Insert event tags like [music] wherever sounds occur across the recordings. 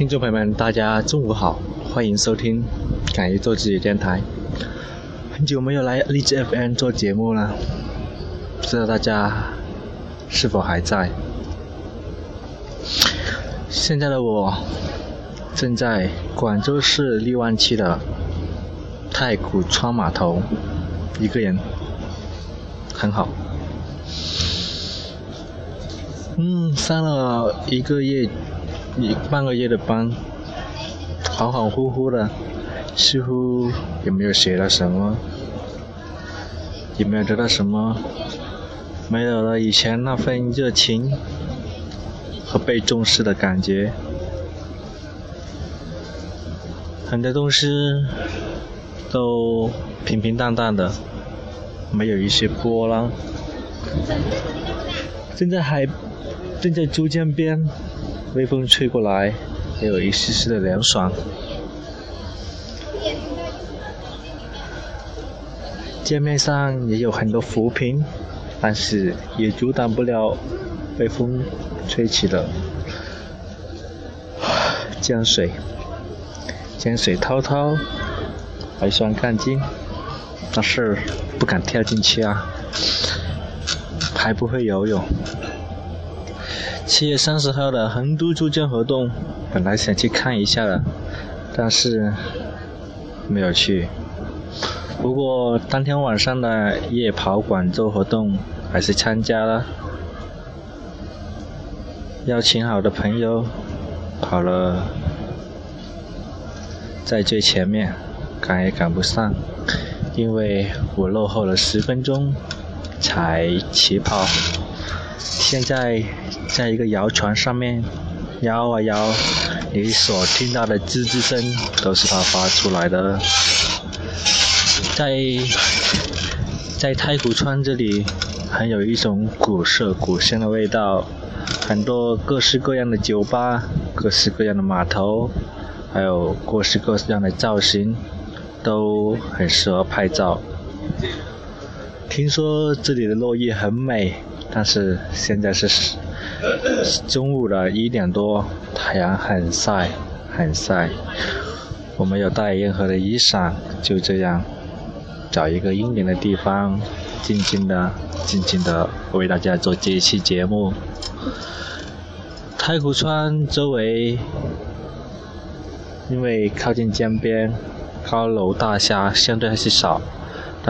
听众朋友们，大家中午好，欢迎收听《敢于做自己》电台。很久没有来荔枝 FM 做节目了，不知道大家是否还在？现在的我正在广州市荔湾区的太古川码头，一个人，很好。嗯，上了一个月。一半个月的班，恍恍惚惚的，似乎也没有学到什么，也没有得到什么，没有了以前那份热情和被重视的感觉，很多东西都平平淡淡的，没有一些波浪。正在海，正在珠江边。微风吹过来，也有一丝丝的凉爽。江面上也有很多浮萍，但是也阻挡不了被风吹起的江水。江水滔滔，还算干净，但是不敢跳进去啊，还不会游泳。七月三十号的横渡珠江活动，本来想去看一下的，但是没有去。不过当天晚上的夜跑广州活动还是参加了，邀请好的朋友跑了在最前面，赶也赶不上，因为我落后了十分钟才起跑。现在在一个摇船上面摇啊摇，你所听到的吱吱声都是它发出来的。在在太古川这里，很有一种古色古香的味道，很多各式各样的酒吧，各式各样的码头，还有各式各样的造型，都很适合拍照。听说这里的落叶很美。但是现在是 [laughs] 中午的一点多，太阳很晒，很晒。我没有带任何的衣裳，就这样找一个阴凉的地方，静静的、静静的为大家做这一期节目。太古川周围因为靠近江边，高楼大厦相对还是少。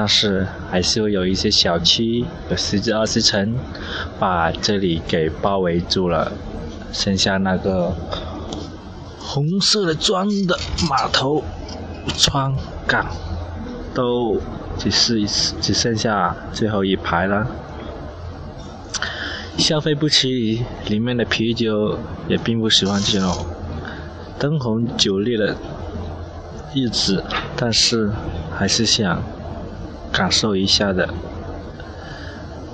但是还是会有一些小区，有十几二十层，把这里给包围住了。剩下那个红色的砖的码头、窗港，都只是只剩下最后一排了。消费不起里面的啤酒，也并不喜欢这种灯红酒绿的日子，但是还是想。感受一下的，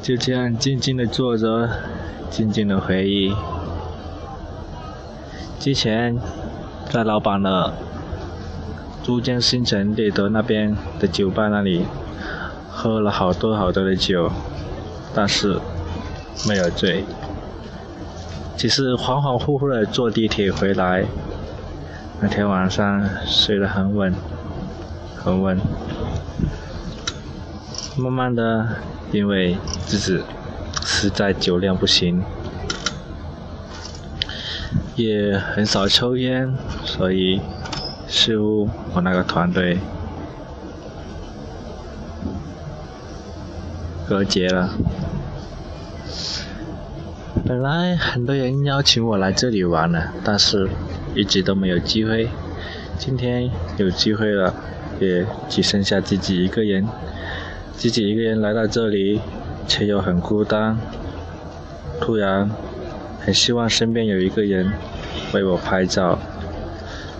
就这样静静的坐着，静静的回忆。之前在老板的珠江新城立德那边的酒吧那里喝了好多好多的酒，但是没有醉，只是恍恍惚惚的坐地铁回来。那天晚上睡得很稳，很稳。慢慢的，因为自己实在酒量不行，也很少抽烟，所以似乎我那个团队隔绝了。本来很多人邀请我来这里玩呢，但是一直都没有机会。今天有机会了，也只剩下自己一个人。自己一个人来到这里，却又很孤单。突然，很希望身边有一个人为我拍照，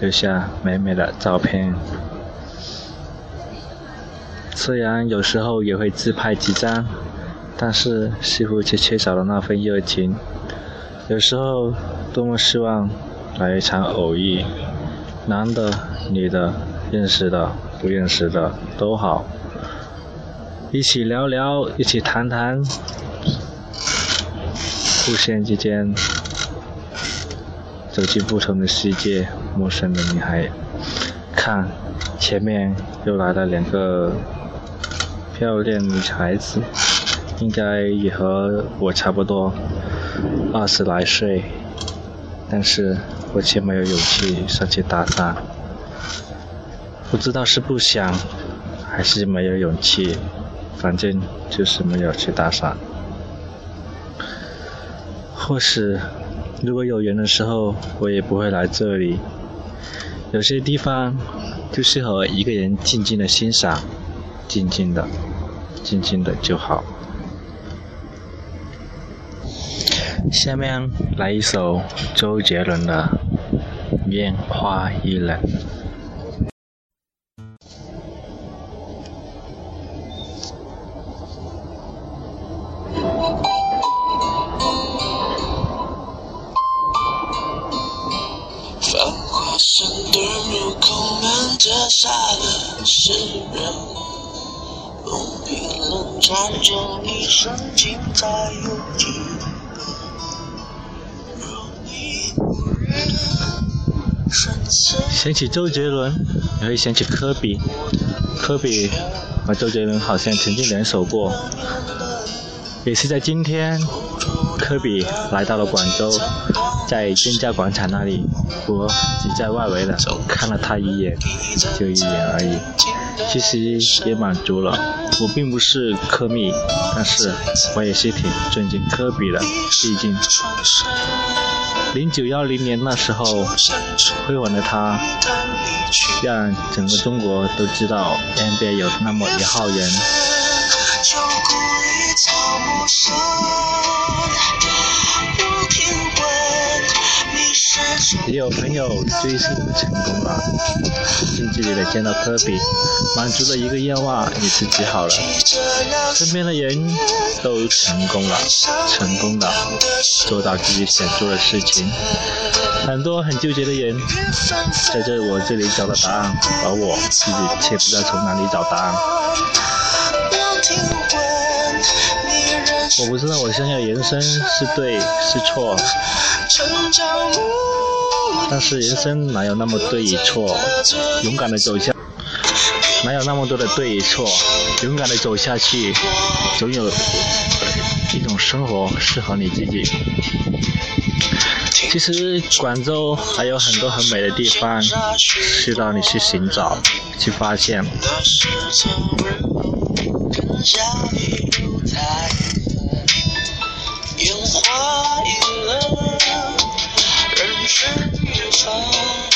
留下美美的照片。虽然有时候也会自拍几张，但是似乎却缺少了那份热情。有时候，多么希望来一场偶遇，男的、女的、认识的、不认识的都好。一起聊聊，一起谈谈，互相之间走进不同的世界，陌生的女孩。看，前面又来了两个漂亮女孩子，应该也和我差不多，二十来岁，但是我却没有勇气上去搭讪。不知道是不想，还是没有勇气，反正就是没有去搭讪。或是，如果有缘的时候，我也不会来这里。有些地方就适合一个人静静的欣赏，静静的，静静的就好。下面来一首周杰伦的《烟花易冷》。想起周杰伦，也会想起科比。科比和周杰伦好像曾经联手过。也是在今天，科比来到了广州，在金家广场那里，我只在外围的看了他一眼，就一眼而已。其实也满足了。我并不是科密，但是我也是挺尊敬科比的，毕竟零九幺零年那时候辉煌的他，让整个中国都知道 NBA 有那么一号人。也有朋友追星成功了，近距离的见到科比，满足的一个愿望也是极好了。身边的人都成功了，成功的做到自己想做的事情。很多很纠结的人，在这我这里找到答案，而我自己却不知道从哪里找答案。我不知道我现在的人生是对是错。但是人生哪有那么对与错？勇敢的走下，哪有那么多的对与错？勇敢的走下去，总有一种生活适合你自己。其实广州还有很多很美的地方，需要你去寻找、去发现。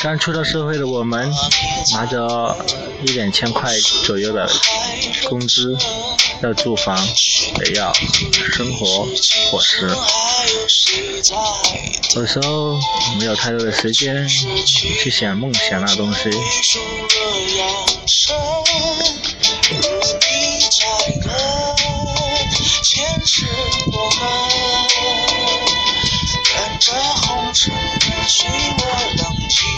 刚出到社会的我们，拿着一两千块左右的工资，要住房，也要生活伙食，有时候没有太多的时间去想梦想那东西。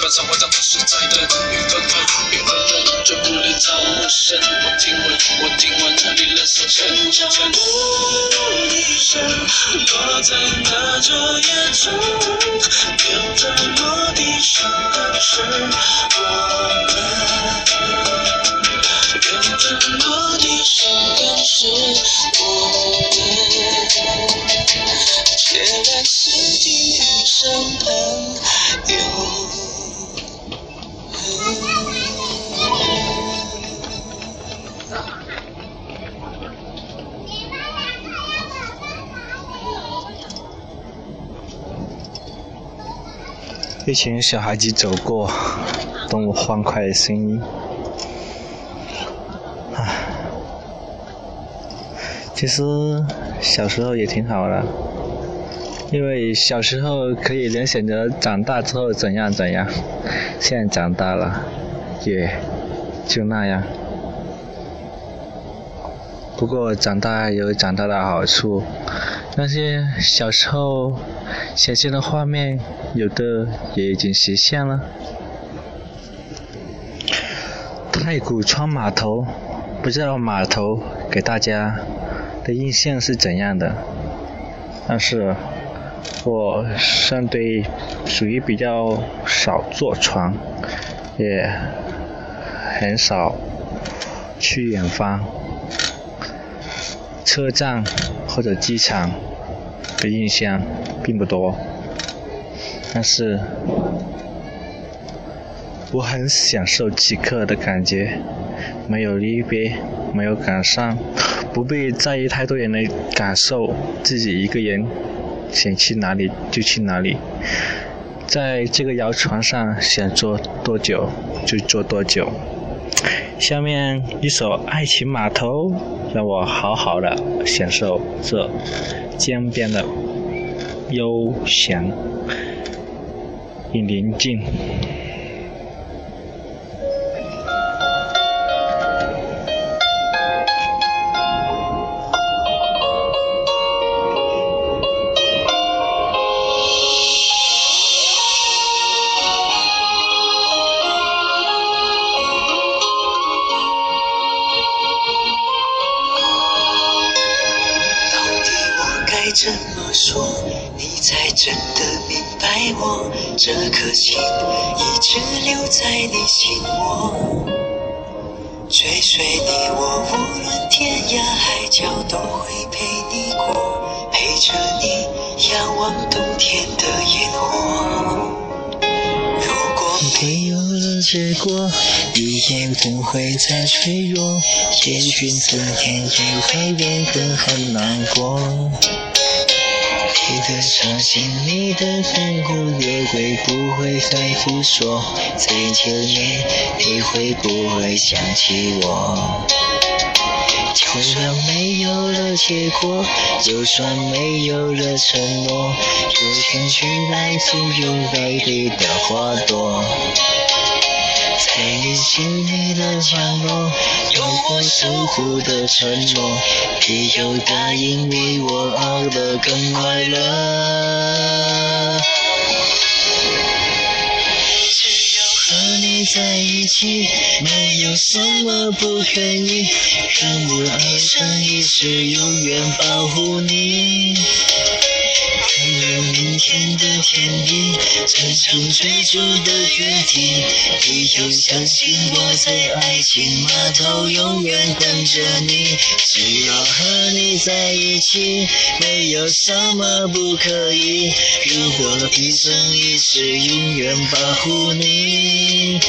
伴随着一声闷雷在的边低喃着一声闷雷在不我听闻我听闻你人守着孤城牧笛声落在那座野村缘份落地生根是我们缘份落地生根是我们。一群小孩子走过，动物欢快的声音。唉，其实小时候也挺好的，因为小时候可以联想着长大之后怎样怎样，现在长大了，也就那样。不过长大有长大的好处，那些小时候想象的画面，有的也已经实现了。太古川码头，不知道码头给大家的印象是怎样的，但是我相对属于比较少坐船，也很少去远方。车站或者机场的印象并不多，但是我很享受即刻的感觉，没有离别，没有赶上，不必在意太多人的感受，自己一个人想去哪里就去哪里，在这个摇船上想坐多久就坐多久。下面一首《爱情码头》，让我好好的享受这江边的悠闲与宁静。都会陪你过，陪着你仰望冬天的烟火。如果没有了结果，以后不会再脆弱，也许思念也会变得很难过。你的伤心，你的痛苦，也会不会再诉说？再见面，你会不会想起我？就算没有了结果，就算没有了承诺，又想去来自有美丽的花朵。在你心里的角落，有我守护的承诺，你就答应为我熬得更快乐。在一起，没有什么不可以，让我一生一世永远保护你。天地，这场追逐的决定，你要相信我在爱情码头永远等着你。只要和你在一起，没有什么不可以。如果一生一世永远保护你，你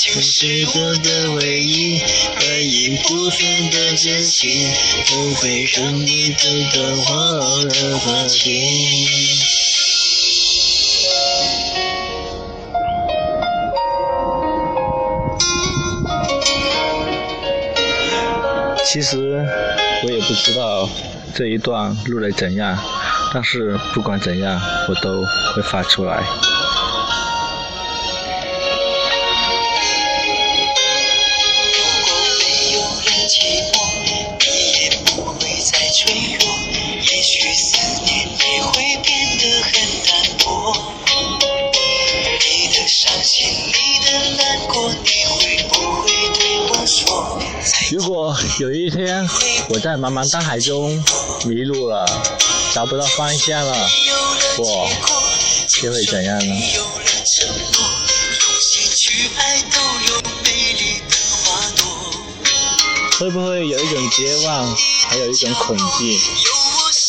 就是我的唯一，唯一不变的真心，不会让你等到花儿花谢。其实我也不知道这一段录的怎样，但是不管怎样，我都会发出来。如果有一天我在茫茫大海中迷路了，找不到方向了，我又会怎样呢？会不会有一种绝望，还有一种恐惧，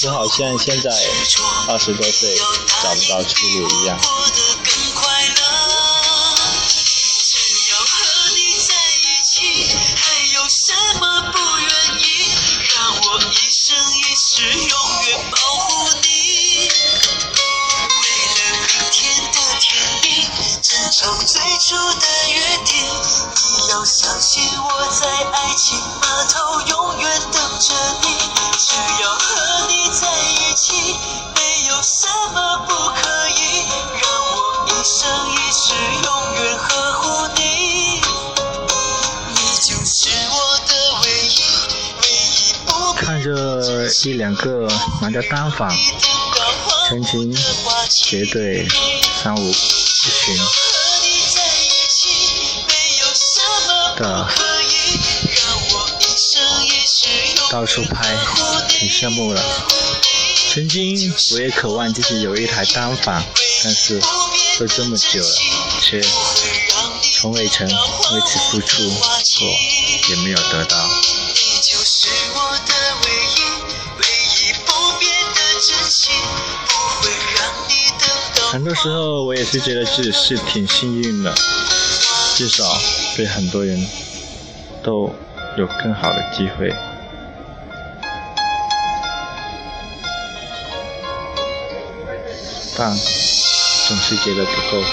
就好像现在二十多岁找不到出路一样？要相信我在爱情码头永远等着你。只要和你在一起，没有什么不可以，让我一生一世永远呵护你。你就是我的唯一，唯一不看着一两个拿着单反，成群结队，三五一群的到处拍，挺羡慕的。曾经我也渴望自己有一台单反，但是都这么久了，却从未曾为此付出过，也没有得到。你就是我的唯一，唯一不变的真心，不会让你等到。很多时候我也是觉得自己是挺幸运的，至少对很多人都有更好的机会。但总是觉得不够。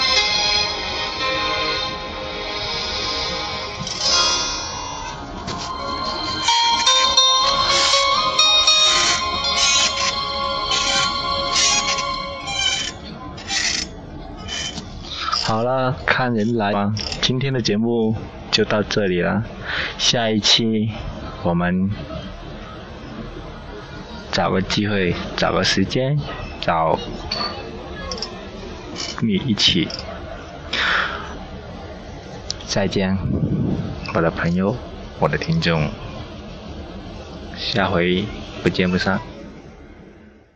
好了，看人来吧。今天的节目就到这里了，下一期我们找个机会，找个时间，找你一起。再见，我的朋友，我的听众，下回不见不散。